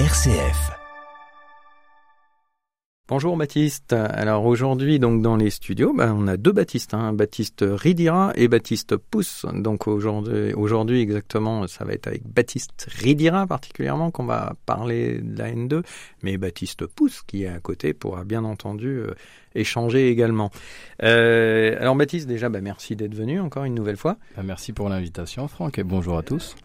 RCF. Bonjour Baptiste. Alors aujourd'hui, donc dans les studios, ben, on a deux Baptistes, hein, Baptiste Ridira et Baptiste Pousse. Donc aujourd'hui, aujourd'hui exactement, ça va être avec Baptiste Ridira particulièrement qu'on va parler de la N2, mais Baptiste Pousse qui est à côté pourra bien entendu euh, échanger également. Euh, alors Baptiste, déjà, ben, merci d'être venu encore une nouvelle fois. Ben, merci pour l'invitation, Franck, et bonjour à tous.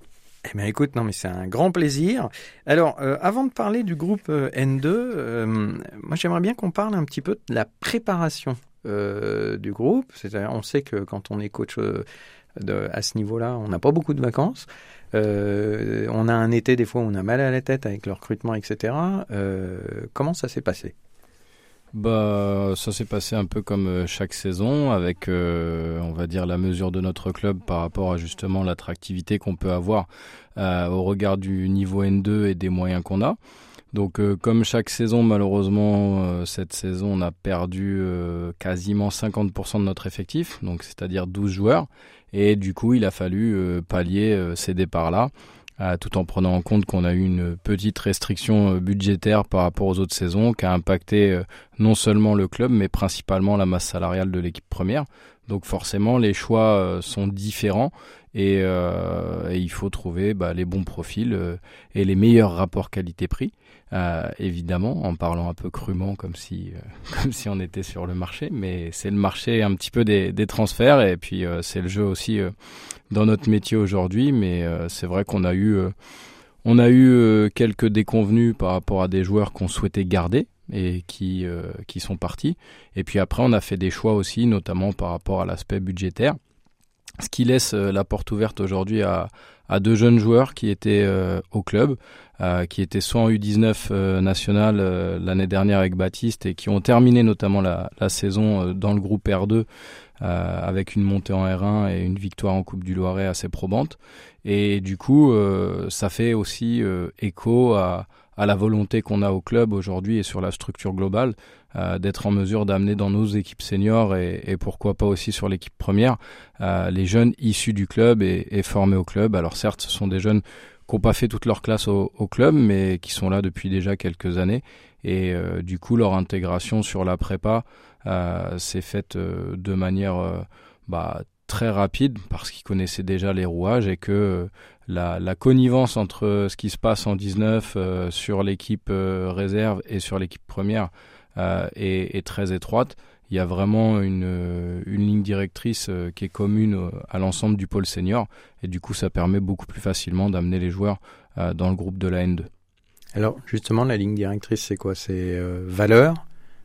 Eh bien, écoute, non, mais c'est un grand plaisir. Alors, euh, avant de parler du groupe euh, N2, euh, moi, j'aimerais bien qu'on parle un petit peu de la préparation du groupe. C'est-à-dire, on sait que quand on est coach à ce niveau-là, on n'a pas beaucoup de vacances. on a un été, des fois, où on a mal à la tête avec le recrutement, etc. comment ça s'est passé? Bah, ça s'est passé un peu comme euh, chaque saison, avec, euh, on va dire, la mesure de notre club par rapport à justement l'attractivité qu'on peut avoir euh, au regard du niveau N2 et des moyens qu'on a. Donc, comme chaque saison, malheureusement, cette saison, on a perdu quasiment 50% de notre effectif, donc c'est-à-dire 12 joueurs. Et du coup, il a fallu pallier ces départs-là tout en prenant en compte qu'on a eu une petite restriction euh, budgétaire par rapport aux autres saisons qui a impacté euh, non seulement le club mais principalement la masse salariale de l'équipe première. Donc forcément les choix euh, sont différents et, il faut trouver bah, les bons profils et les meilleurs rapports qualité-prix. évidemment, en parlant un peu crûment comme si, comme si on était sur le marché, mais c'est le marché un petit peu des, transferts et puis c'est le jeu aussi dans notre métier aujourd'hui, mais euh, c'est vrai qu'on a eu, euh, on a eu euh, quelques déconvenus par rapport à des joueurs qu'on souhaitait garder et qui, qui sont partis. Et puis après, on a fait des choix aussi, notamment par rapport à l'aspect budgétaire, ce qui laisse la porte ouverte aujourd'hui à, deux jeunes joueurs qui étaient au club, qui étaient soit en U19 national l'année dernière avec Baptiste et qui ont terminé notamment la, saison dans le groupe R2 euh, avec une montée en R1 et une victoire en Coupe du Loiret assez probante. Et du coup, euh, ça fait aussi euh, écho à, à, la volonté qu'on a au club aujourd'hui et sur la structure globale d'être en mesure d'amener dans nos équipes seniors et, pourquoi pas aussi sur l'équipe première les jeunes issus du club et, formés au club. Alors certes, ce sont des jeunes qui n'ont pas fait toute leur classe au, club, mais qui sont là depuis déjà quelques années. Et du coup, leur intégration sur la prépa euh, s'est faite euh, de manière euh, bah, très rapide parce qu'ils connaissaient déjà les rouages et que la, la, connivence entre ce qui se passe en 19 sur l'équipe réserve et sur l'équipe première est, est, très étroite. Il y a vraiment une, une ligne directrice qui est commune à l'ensemble du pôle senior et du coup ça permet beaucoup plus facilement d'amener les joueurs dans le groupe de la N2. Alors justement la ligne directrice c'est quoi? C'est valeur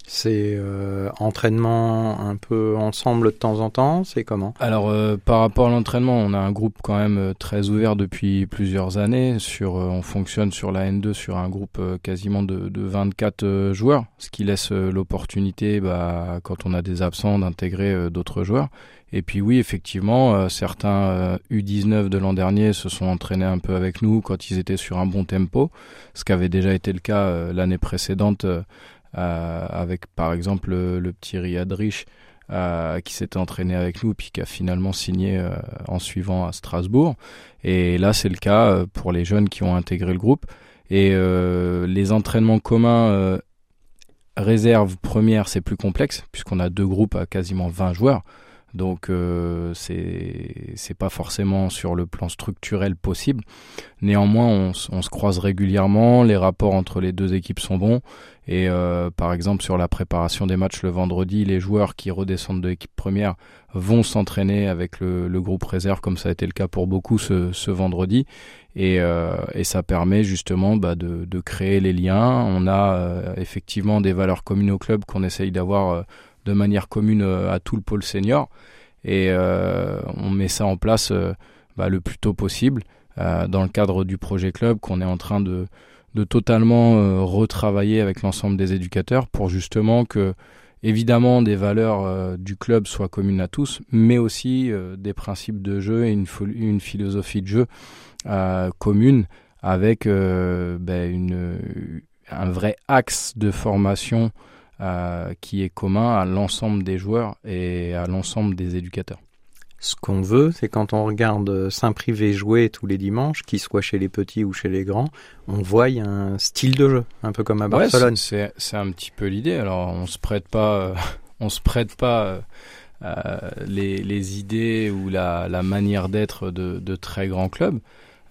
c'est euh, entraînement un peu ensemble de temps en temps C'est comment? Alors, euh, par rapport à l'entraînement, on a un groupe quand même euh, très ouvert depuis plusieurs années. Sur, on fonctionne sur la N2 sur un groupe quasiment de, de 24 joueurs, ce qui laisse l'opportunité, bah, quand on a des absents, d'intégrer d'autres joueurs. Et puis oui, effectivement, certains U19 de l'an dernier se sont entraînés un peu avec nous quand ils étaient sur un bon tempo, ce qui avait déjà été le cas l'année précédente euh, avec par exemple le, petit Riyad Rich euh, qui s'était entraîné avec nous puis qui a finalement signé euh, en suivant à Strasbourg. Et là, c'est le cas pour les jeunes qui ont intégré le groupe. Et les entraînements communs réserve première, c'est plus complexe puisqu'on a deux groupes à quasiment 20 joueurs. Donc euh, c'est pas forcément sur le plan structurel possible. Néanmoins, on, on, se croise régulièrement, les rapports entre les deux équipes sont bons. Et euh, par exemple sur la préparation des matchs le vendredi, les joueurs qui redescendent de l'équipe première vont s'entraîner avec le, le, groupe réserve, comme ça a été le cas pour beaucoup ce, ce vendredi. Et, euh, et, ça permet justement bah, de, de, créer les liens. On a euh, effectivement des valeurs communes au club qu'on essaye d'avoir euh, de manière commune euh, à tout le pôle senior. Et euh, on met ça en place euh, bah, le plus tôt possible dans le cadre du projet club qu'on est en train de, totalement retravailler avec l'ensemble des éducateurs pour justement que évidemment des valeurs du club soient communes à tous, mais aussi des principes de jeu et une, philosophie de jeu commune avec une, un vrai axe de formation euh, qui est commun à l'ensemble des joueurs et à l'ensemble des éducateurs. Ce qu'on veut, c'est quand on regarde Saint-Privé jouer tous les dimanches, qu'il soit chez les petits ou chez les grands, on voit un style de jeu, un peu comme à Barcelone. c'est un petit peu l'idée. Alors on se prête pas, euh, on se prête pas euh, les, les, idées ou la, la manière d'être de, de, très grands clubs.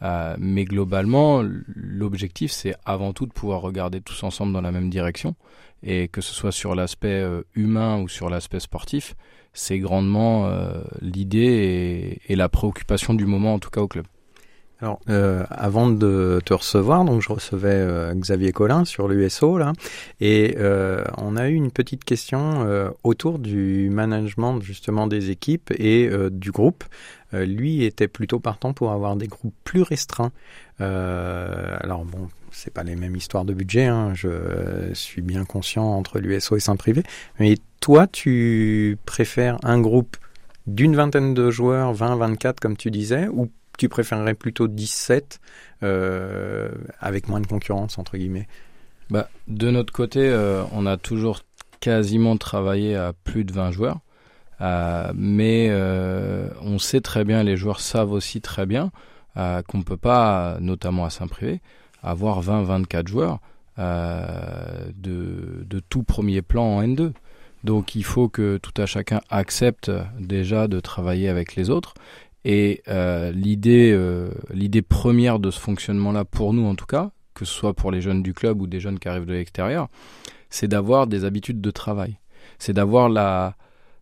Euh, mais globalement, l'objectif, c'est avant tout de pouvoir regarder tous ensemble dans la même direction. Et que ce soit sur l'aspect humain ou sur l'aspect sportif, c'est grandement euh, l'idée et, la préoccupation du moment, en tout cas au club. Alors, euh, avant de te recevoir, donc je recevais euh, Xavier Collin sur l'USO là, et on a eu une petite question autour du management justement des équipes et du groupe. lui était plutôt partant pour avoir des groupes plus restreints. alors bon, c'est pas les mêmes histoires de budget. Hein, je suis bien conscient entre l'USO et Saint-Privé, mais toi, tu préfères un groupe d'une vingtaine de joueurs, 20, 24 comme tu disais, ou tu préférerais plutôt 17 euh, avec moins de concurrence, entre guillemets? Bah, De notre côté, euh, on a toujours quasiment travaillé à plus de 20 joueurs. Euh, mais on sait très bien, les joueurs savent aussi très bien qu'on ne peut pas, notamment à Saint-Privé, avoir 20-24 joueurs de, de, tout premier plan en N2. Donc il faut que tout à chacun accepte déjà de travailler avec les autres. Et euh, l'idée, euh, l'idée première de ce fonctionnement-là, pour nous en tout cas, que ce soit pour les jeunes du club ou des jeunes qui arrivent de l'extérieur, c'est d'avoir des habitudes de travail. C'est d'avoir la,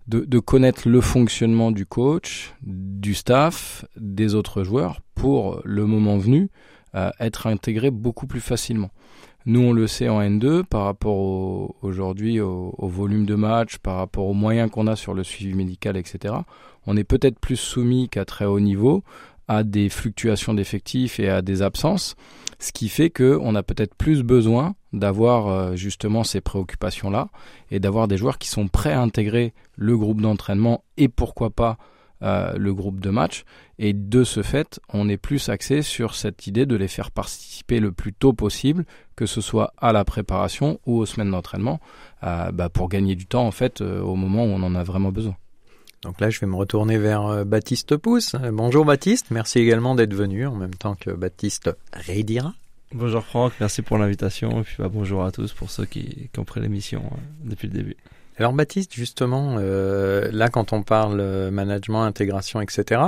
de, connaître le fonctionnement du coach, du staff, des autres joueurs pour le moment venu euh, être intégré beaucoup plus facilement. Nous, on le sait en N2 par rapport aujourd'hui au, volume de match, par rapport aux moyens qu'on a sur le suivi médical, etc. On est peut-être plus soumis qu'à très haut niveau à des fluctuations d'effectifs et à des absences, ce qui fait qu'on a peut-être plus besoin d'avoir euh, justement ces préoccupations-là et d'avoir des joueurs qui sont prêts à intégrer le groupe d'entraînement et pourquoi pas euh, le groupe de match. Et de ce fait, on est plus axé sur cette idée de les faire participer le plus tôt possible, que ce soit à la préparation ou aux semaines d'entraînement, euh, bah, pour gagner du temps en fait euh, au moment où on en a vraiment besoin. Donc là, je vais me retourner vers Baptiste Pousse. Bonjour Baptiste, merci également d'être venu en même temps que Baptiste Reidira. Bonjour Franck, merci pour l'invitation et puis bah, bonjour à tous pour ceux qui, qui ont pris l'émission depuis le début. Alors Baptiste, justement, euh, là quand on parle euh, management, intégration, etc.,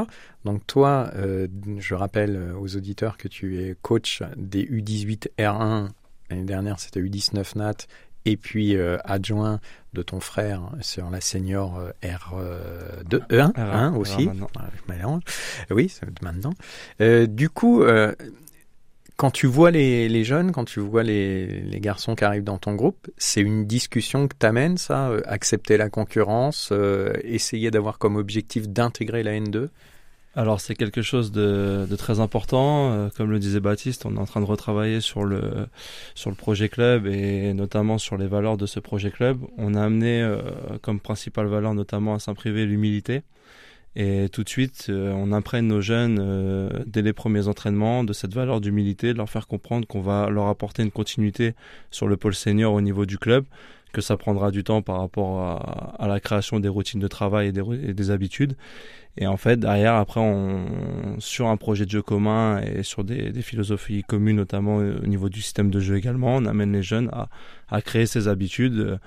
donc toi, euh, je rappelle aux auditeurs que tu es coach des U18 R1, l'année dernière c'était U19 NAT, et puis adjoint de ton frère sur la senior R2, E1, R1 aussi. Oui, c'est maintenant. du coup, quand tu vois les, les, jeunes, quand tu vois les, les, garçons qui arrivent dans ton groupe, c'est une discussion que t'amènes ça, euh, accepter la concurrence, euh, essayer d'avoir comme objectif d'intégrer la N2 alors c'est quelque chose de, de très important. Euh, comme le disait Baptiste, on est en train de retravailler sur le sur le projet club et notamment sur les valeurs de ce projet club. On a amené comme principale valeur notamment à Saint-Privé l'humilité. Et tout de suite, euh, on imprègne nos jeunes euh, dès les premiers entraînements de cette valeur d'humilité, de leur faire comprendre qu'on va leur apporter une continuité sur le pôle senior au niveau du club, que ça prendra du temps par rapport à, la création des routines de travail et des, des, habitudes. Et en fait, derrière, après, on, sur un projet de jeu commun et sur des, des, philosophies communes, notamment au niveau du système de jeu également, on amène les jeunes à, à créer ces habitudes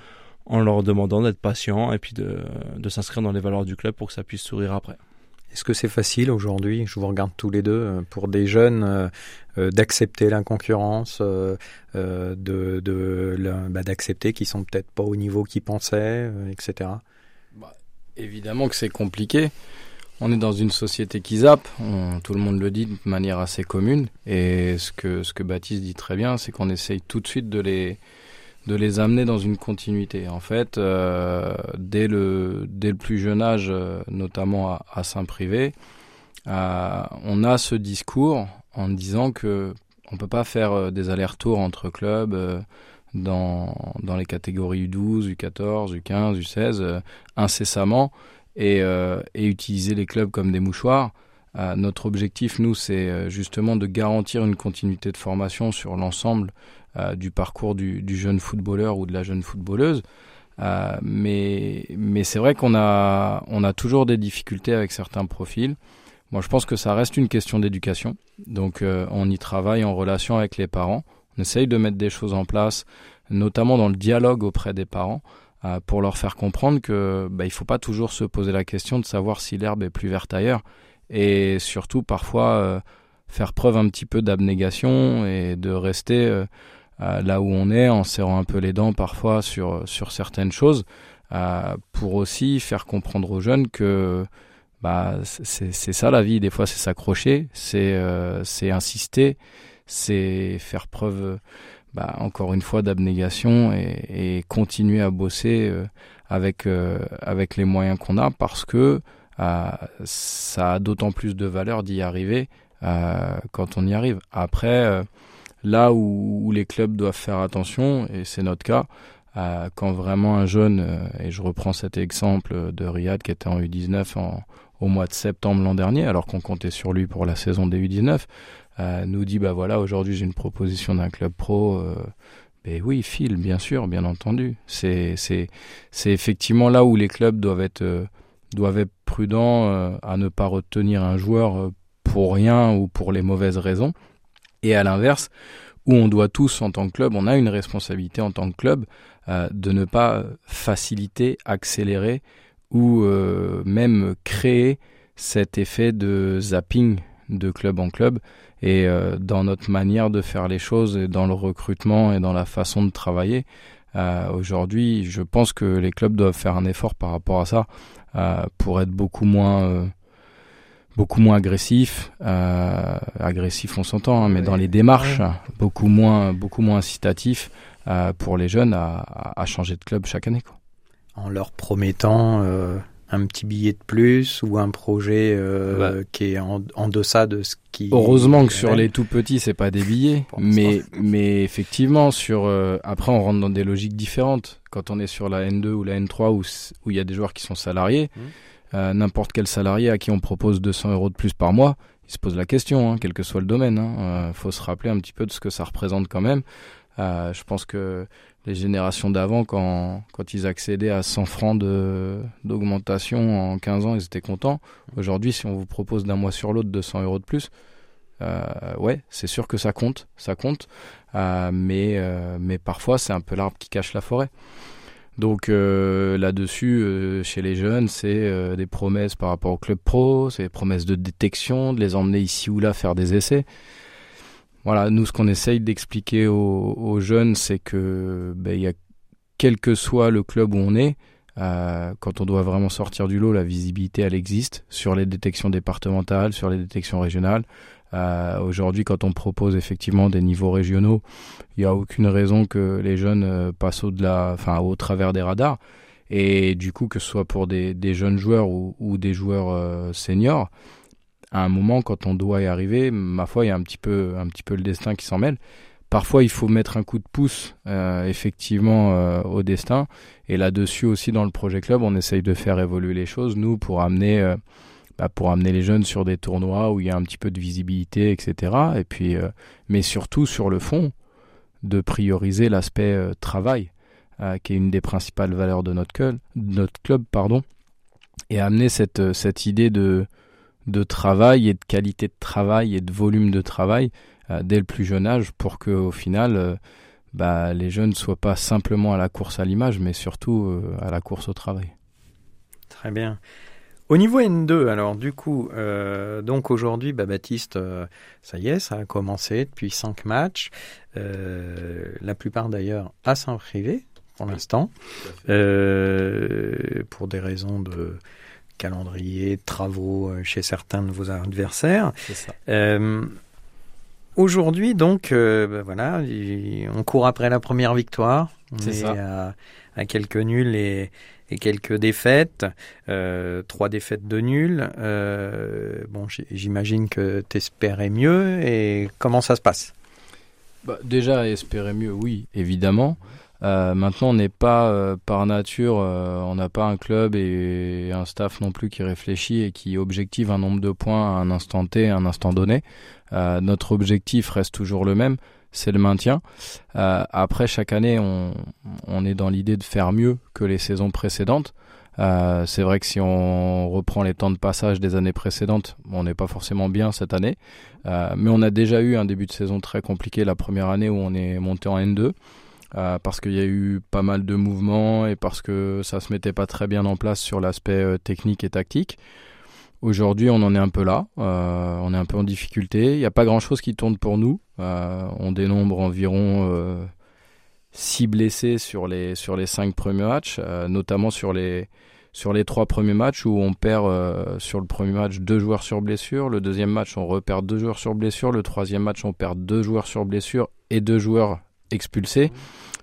en leur demandant d'être patients et puis de, de s'inscrire dans les valeurs du club pour que ça puisse sourire après. Est-ce que c'est facile aujourd'hui, je vous regarde tous les deux, euh, pour des jeunes euh, euh, d'accepter la concurrence, de, de bah, d'accepter qu'ils sont peut-être pas au niveau qu'ils pensaient, etc. Bah, évidemment que c'est compliqué. On est dans une société qui zappe, tout le monde le dit de manière assez commune. Et ce que, ce que Baptiste dit très bien, c'est qu'on essaye tout de suite de les, de les amener dans une continuité. En fait, euh, dès, le, dès le plus jeune âge, euh, notamment à, Saint-Privé, euh, on a ce discours en disant que on peut pas faire des allers-retours entre clubs dans, dans les catégories U12, U14, U15, U16 incessamment et utiliser les clubs comme des mouchoirs. Notre objectif, nous, c'est justement de garantir une continuité de formation sur l'ensemble euh, du parcours du, jeune footballeur ou de la jeune footballeuse. mais c'est vrai qu'on a toujours des difficultés avec certains profils. Moi, je pense que ça reste une question d'éducation. Donc, on y travaille en relation avec les parents. On essaye de mettre des choses en place, notamment dans le dialogue auprès des parents, pour leur faire comprendre que bah, il faut pas toujours se poser la question de savoir si l'herbe est plus verte ailleurs, et surtout parfois faire preuve un petit peu d'abnégation et de rester euh, là où on est en serrant un peu les dents parfois sur, sur certaines choses euh, pour aussi faire comprendre aux jeunes que bah, c'est ça la vie. Des fois, c'est s'accrocher, c'est euh, insister, c'est faire preuve, bah, encore une fois, d'abnégation et, et, continuer à bosser avec, avec les moyens qu'on a parce que ça a d'autant plus de valeur d'y arriver euh, quand on y arrive. Après, euh, là où, les clubs doivent faire attention, et c'est notre cas, euh, quand vraiment un jeune, et je reprends cet exemple de Riyad qui était en U19 en, au mois de septembre l'an dernier, alors qu'on comptait sur lui pour la saison des U19, nous dit bah voilà aujourd'hui j'ai une proposition d'un club pro. Ben oui, file, bien sûr, bien entendu. C'est effectivement là où les clubs doivent être doivent être prudents à ne pas retenir un joueur pour rien ou pour les mauvaises raisons. Et à l'inverse, où on doit tous, en tant que club, on a une responsabilité en tant que club euh, de ne pas faciliter, accélérer ou euh, même créer cet effet de zapping de club en club et euh, dans notre manière de faire les choses et dans le recrutement et dans la façon de travailler. Aujourd'hui, je pense que les clubs doivent faire un effort par rapport à ça pour être beaucoup moins beaucoup moins agressif, euh, agressif on s'entend, hein, mais dans les démarches, beaucoup moins, beaucoup moins incitatif euh, pour les jeunes à, à, changer de club chaque année. Quoi. En leur promettant euh, un petit billet de plus ou un projet euh, qui est en, en, deçà de ce qui. Heureusement que sur les tout petits c'est pas des billets, mais mais effectivement sur euh, après on rentre dans des logiques différentes. Quand on est sur la N2 ou la N3 où où il y a des joueurs qui sont salariés. Mmh. Euh, n'importe quel salarié à qui on propose 200 euros de plus par mois, il se pose la question, hein, quel que soit le domaine. Il hein. faut se rappeler un petit peu de ce que ça représente quand même. Je pense que les générations d'avant, quand, quand ils accédaient à 100 francs d'augmentation en 15 ans, ils étaient contents. Aujourd'hui, si on vous propose d'un mois sur l'autre 200 euros de plus, ouais, c'est sûr que ça compte, ça compte. mais, mais parfois, c'est un peu l'arbre qui cache la forêt. Donc euh, là-dessus, euh, chez les jeunes, c'est euh, des promesses par rapport au club pro, c'est des promesses de détection, de les emmener ici ou là faire des essais. Voilà, nous ce qu'on essaye d'expliquer aux, jeunes, c'est que ben, quel que soit le club où on est, quand on doit vraiment sortir du lot, la visibilité elle existe sur les détections départementales, sur les détections régionales. Euh, Aujourd'hui, quand on propose effectivement des niveaux régionaux, il n'y a aucune raison que les jeunes euh, passent au-delà, enfin, au travers des radars. Et du coup, que ce soit pour des, jeunes joueurs ou, des joueurs euh, seniors, à un moment, quand on doit y arriver, ma foi, il y a un petit peu, un petit peu le destin qui s'en mêle. Parfois, il faut mettre un coup de pouce, euh, effectivement, euh, au destin. Et là-dessus aussi, dans le projet club, on essaye de faire évoluer les choses, nous, pour amener bah, pour amener les jeunes sur des tournois où il y a un petit peu de visibilité, etc. Et puis, euh, mais surtout sur le fond, de prioriser l'aspect euh, travail, euh, qui est une des principales valeurs de notre club, notre club pardon, et amener cette, cette idée de, de travail et de qualité de travail et de volume de travail dès le plus jeune âge pour que au final bah, les jeunes ne soient pas simplement à la course à l'image, mais surtout à la course au travail. Très bien. Au niveau N2, alors du coup, euh, donc aujourd'hui, bah, Baptiste, euh, ça y est, ça a commencé depuis cinq matchs, euh, la plupart d'ailleurs à Saint-Privé pour l'instant, pour des raisons de calendrier, de travaux chez certains de vos adversaires. Aujourd'hui, donc, bah, voilà, on court après la première victoire. On est, À, à, quelques nuls et, et quelques défaites, euh, trois défaites de nul. Euh, bon, j'imagine que tu espérais mieux. Et comment ça se passe? Bah, Déjà, espérer mieux, oui, évidemment. Euh, maintenant, on n'est pas euh, par nature, euh, on n'a pas un club et un staff non plus qui réfléchit et qui objective un nombre de points à un instant T, à un instant donné. notre objectif reste toujours le même, c'est le maintien. après, chaque année, on, est dans l'idée de faire mieux que les saisons précédentes. C'est vrai que si on reprend les temps de passage des années précédentes, on n'est pas forcément bien cette année. Mais on a déjà eu un début de saison très compliqué la première année où on est monté en N2. Euh, parce qu'il y a eu pas mal de mouvements et parce que ça se mettait pas très bien en place sur l'aspect technique et tactique. Aujourd'hui, on en est un peu là, on est un peu en difficulté. Il n'y a pas grand-chose qui tourne pour nous. on dénombre environ 6 blessés sur les, sur les 5 premiers matchs, notamment sur les, sur les trois premiers matchs où on perd euh, sur le premier match deux joueurs sur blessure, le deuxième match on repère deux joueurs sur blessure, le troisième match on perd deux joueurs sur blessure et deux joueurs expulsés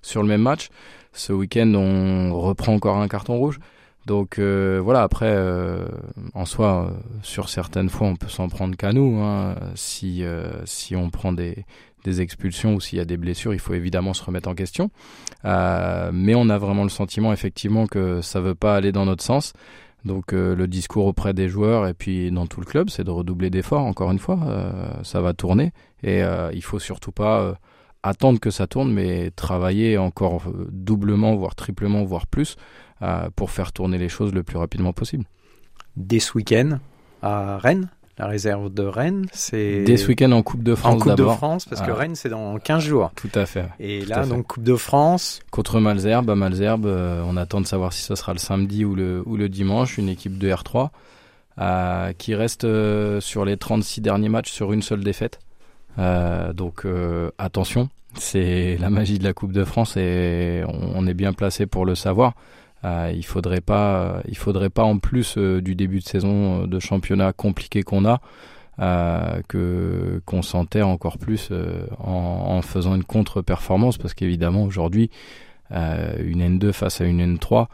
sur le même match. Ce week-end on reprend encore un carton rouge. Donc euh, voilà, après, euh, en soi, sur certaines fois, on peut s'en prendre qu'à nous. Hein. si, si on prend des, des expulsions ou s'il y a des blessures, il faut évidemment se remettre en question. Euh, mais on a vraiment le sentiment effectivement que ça ne veut pas aller dans notre sens. Donc euh, le discours auprès des joueurs et puis dans tout le club, c'est de redoubler d'efforts. Encore une fois, euh, ça va tourner et il faut surtout pas attendre que ça tourne, mais travailler encore doublement, voire triplement, voire plus, pour faire tourner les choses le plus rapidement possible. Dès ce week-end à Rennes, la réserve de Rennes, c'est... Dès ce week-end en Coupe de France En Coupe de France, parce que ah. Rennes, c'est dans 15 jours. Tout à fait. Et là, donc, Coupe de France... Contre Malzerbe, à Malzerbe, euh, on attend de savoir si ce sera le samedi ou le, ou le dimanche, une équipe de R3 euh, qui reste euh, sur les 36 derniers matchs sur une seule défaite. Donc, attention, c'est la magie de la Coupe de France et on est bien placé pour le savoir. Euh, il faudrait pas, il faudrait pas en plus euh, du début de saison euh, de championnat compliqué qu'on a, que qu'on s'enterre encore plus en, faisant une contre-performance, parce qu'évidemment aujourd'hui une N2 face à une N3,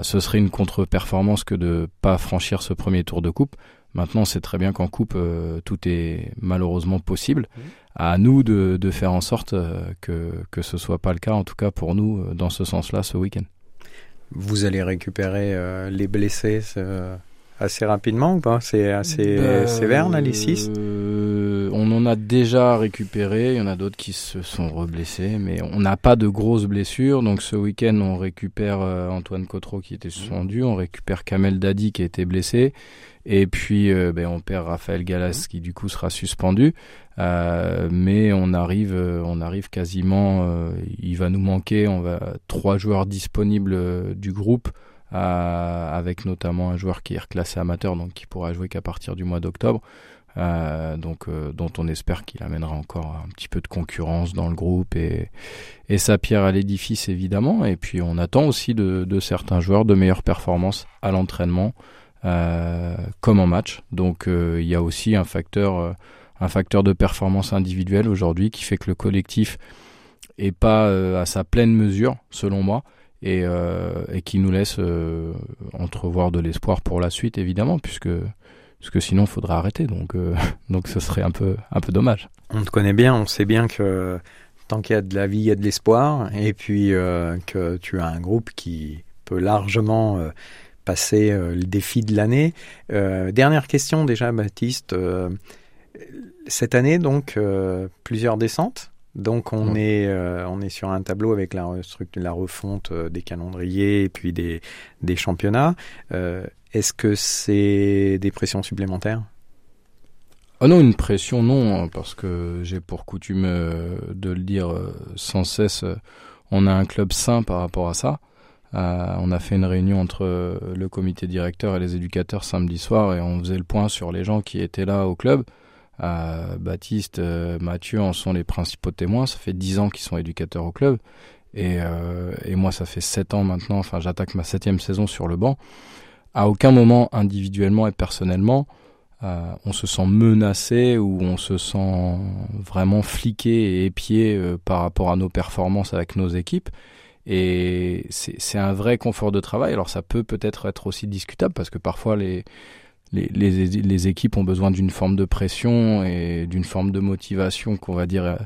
ce serait une contre-performance que de pas franchir ce premier tour de coupe. Maintenant, c'est très bien qu'en coupe, tout est malheureusement possible. Mmh. À nous de, de faire en sorte que, que ce soit pas le cas, en tout cas pour nous, dans ce sens-là, ce week-end. Vous allez récupérer euh, les blessés assez rapidement ou pas? C'est assez ben, sévère là, les 6 euh, On en a déjà récupéré, il y en a d'autres qui se sont reblessés, mais on n'a pas de grosses blessures. Donc ce week-end, on récupère euh, Antoine Cotreau qui était suspendu, on récupère Kamel Dadi qui a été blessé, et puis ben, on perd Raphaël Galas qui du coup sera suspendu. Euh, mais on arrive, euh, on arrive quasiment. Euh, il va nous manquer. On va trois joueurs disponibles du groupe, avec notamment un joueur qui est reclassé amateur, donc qui pourra jouer qu'à partir du mois d'octobre. donc dont on espère qu'il amènera encore un petit peu de concurrence dans le groupe et, sa pierre à l'édifice évidemment. Et puis on attend aussi de, certains joueurs de meilleures performances à l'entraînement comme en match. Donc il y a aussi un facteur un facteur de performance individuelle aujourd'hui qui fait que le collectif est pas euh, à sa pleine mesure, selon moi, et, euh, et qui nous laisse euh, entrevoir de l'espoir pour la suite, évidemment, puisque, sinon il faudra arrêter. Donc, donc ce serait un peu, un peu dommage. On te connaît bien, on sait bien que tant qu'il y a de la vie, il y a de l'espoir, et puis que tu as un groupe qui peut largement passer le défi de l'année. dernière question déjà, Baptiste cette année, donc, euh, plusieurs descentes. Donc, on, est, euh, on est sur un tableau avec la, la refonte euh, des calendriers et puis des, des championnats. Est-ce que c'est des pressions supplémentaires? Ah non, une pression non, hein, parce que j'ai pour coutume de le dire sans cesse, on a un club sain par rapport à ça. on a fait une réunion entre le comité directeur et les éducateurs samedi soir et on faisait le point sur les gens qui étaient là au club. Euh, Baptiste, euh, Mathieu en sont les principaux témoins. Ça fait dix ans qu'ils sont éducateurs au club. Et, euh, moi, ça fait sept ans maintenant. Enfin, j'attaque ma septième saison sur le banc. À aucun moment, individuellement et personnellement, on se sent menacé ou on se sent vraiment fliqué et épié par rapport à nos performances avec nos équipes. Et c'est un vrai confort de travail. Alors ça peut peut-être être aussi discutable parce que parfois les, les, les, équipes ont besoin d'une forme de pression et d'une forme de motivation qu'on va dire euh,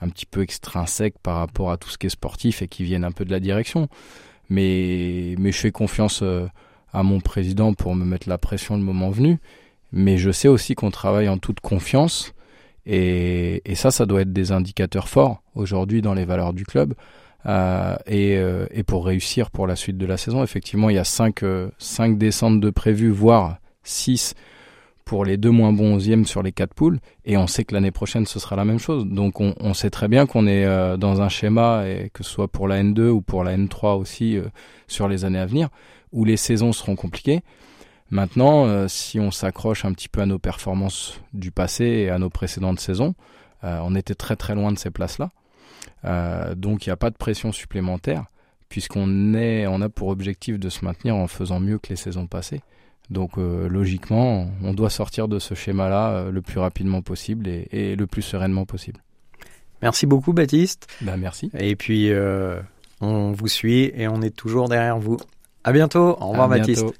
un petit peu extrinsèque par rapport à tout ce qui est sportif et qui viennent un peu de la direction. Mais, mais je fais confiance euh, à mon président pour me mettre la pression le moment venu. Mais je sais aussi qu'on travaille en toute confiance Et, et, ça, ça doit être des indicateurs forts aujourd'hui dans les valeurs du club. Euh, et, et, pour réussir pour la suite de la saison, effectivement, il y a 5 euh, cinq descentes de prévues, voire 6 pour les deux moins bons 11e sur les quatre poules. Et on sait que l'année prochaine, ce sera la même chose. Donc on, sait très bien qu'on est euh, dans un schéma, et que ce soit pour la N2 ou pour la N3 aussi, euh, sur les années à venir, où les saisons seront compliquées. Maintenant, euh, si on s'accroche un petit peu à nos performances du passé et à nos précédentes saisons, on était très très loin de ces places-là. Donc il n'y a pas de pression supplémentaire puisqu'on on a pour objectif de se maintenir en faisant mieux que les saisons passées. Donc euh, logiquement, on doit sortir de ce schéma-là euh, le plus rapidement possible et, et, le plus sereinement possible. Merci beaucoup Baptiste. Bah, merci. Et puis euh, on vous suit et on est toujours derrière vous. À bientôt. Au revoir à Baptiste. Bientôt.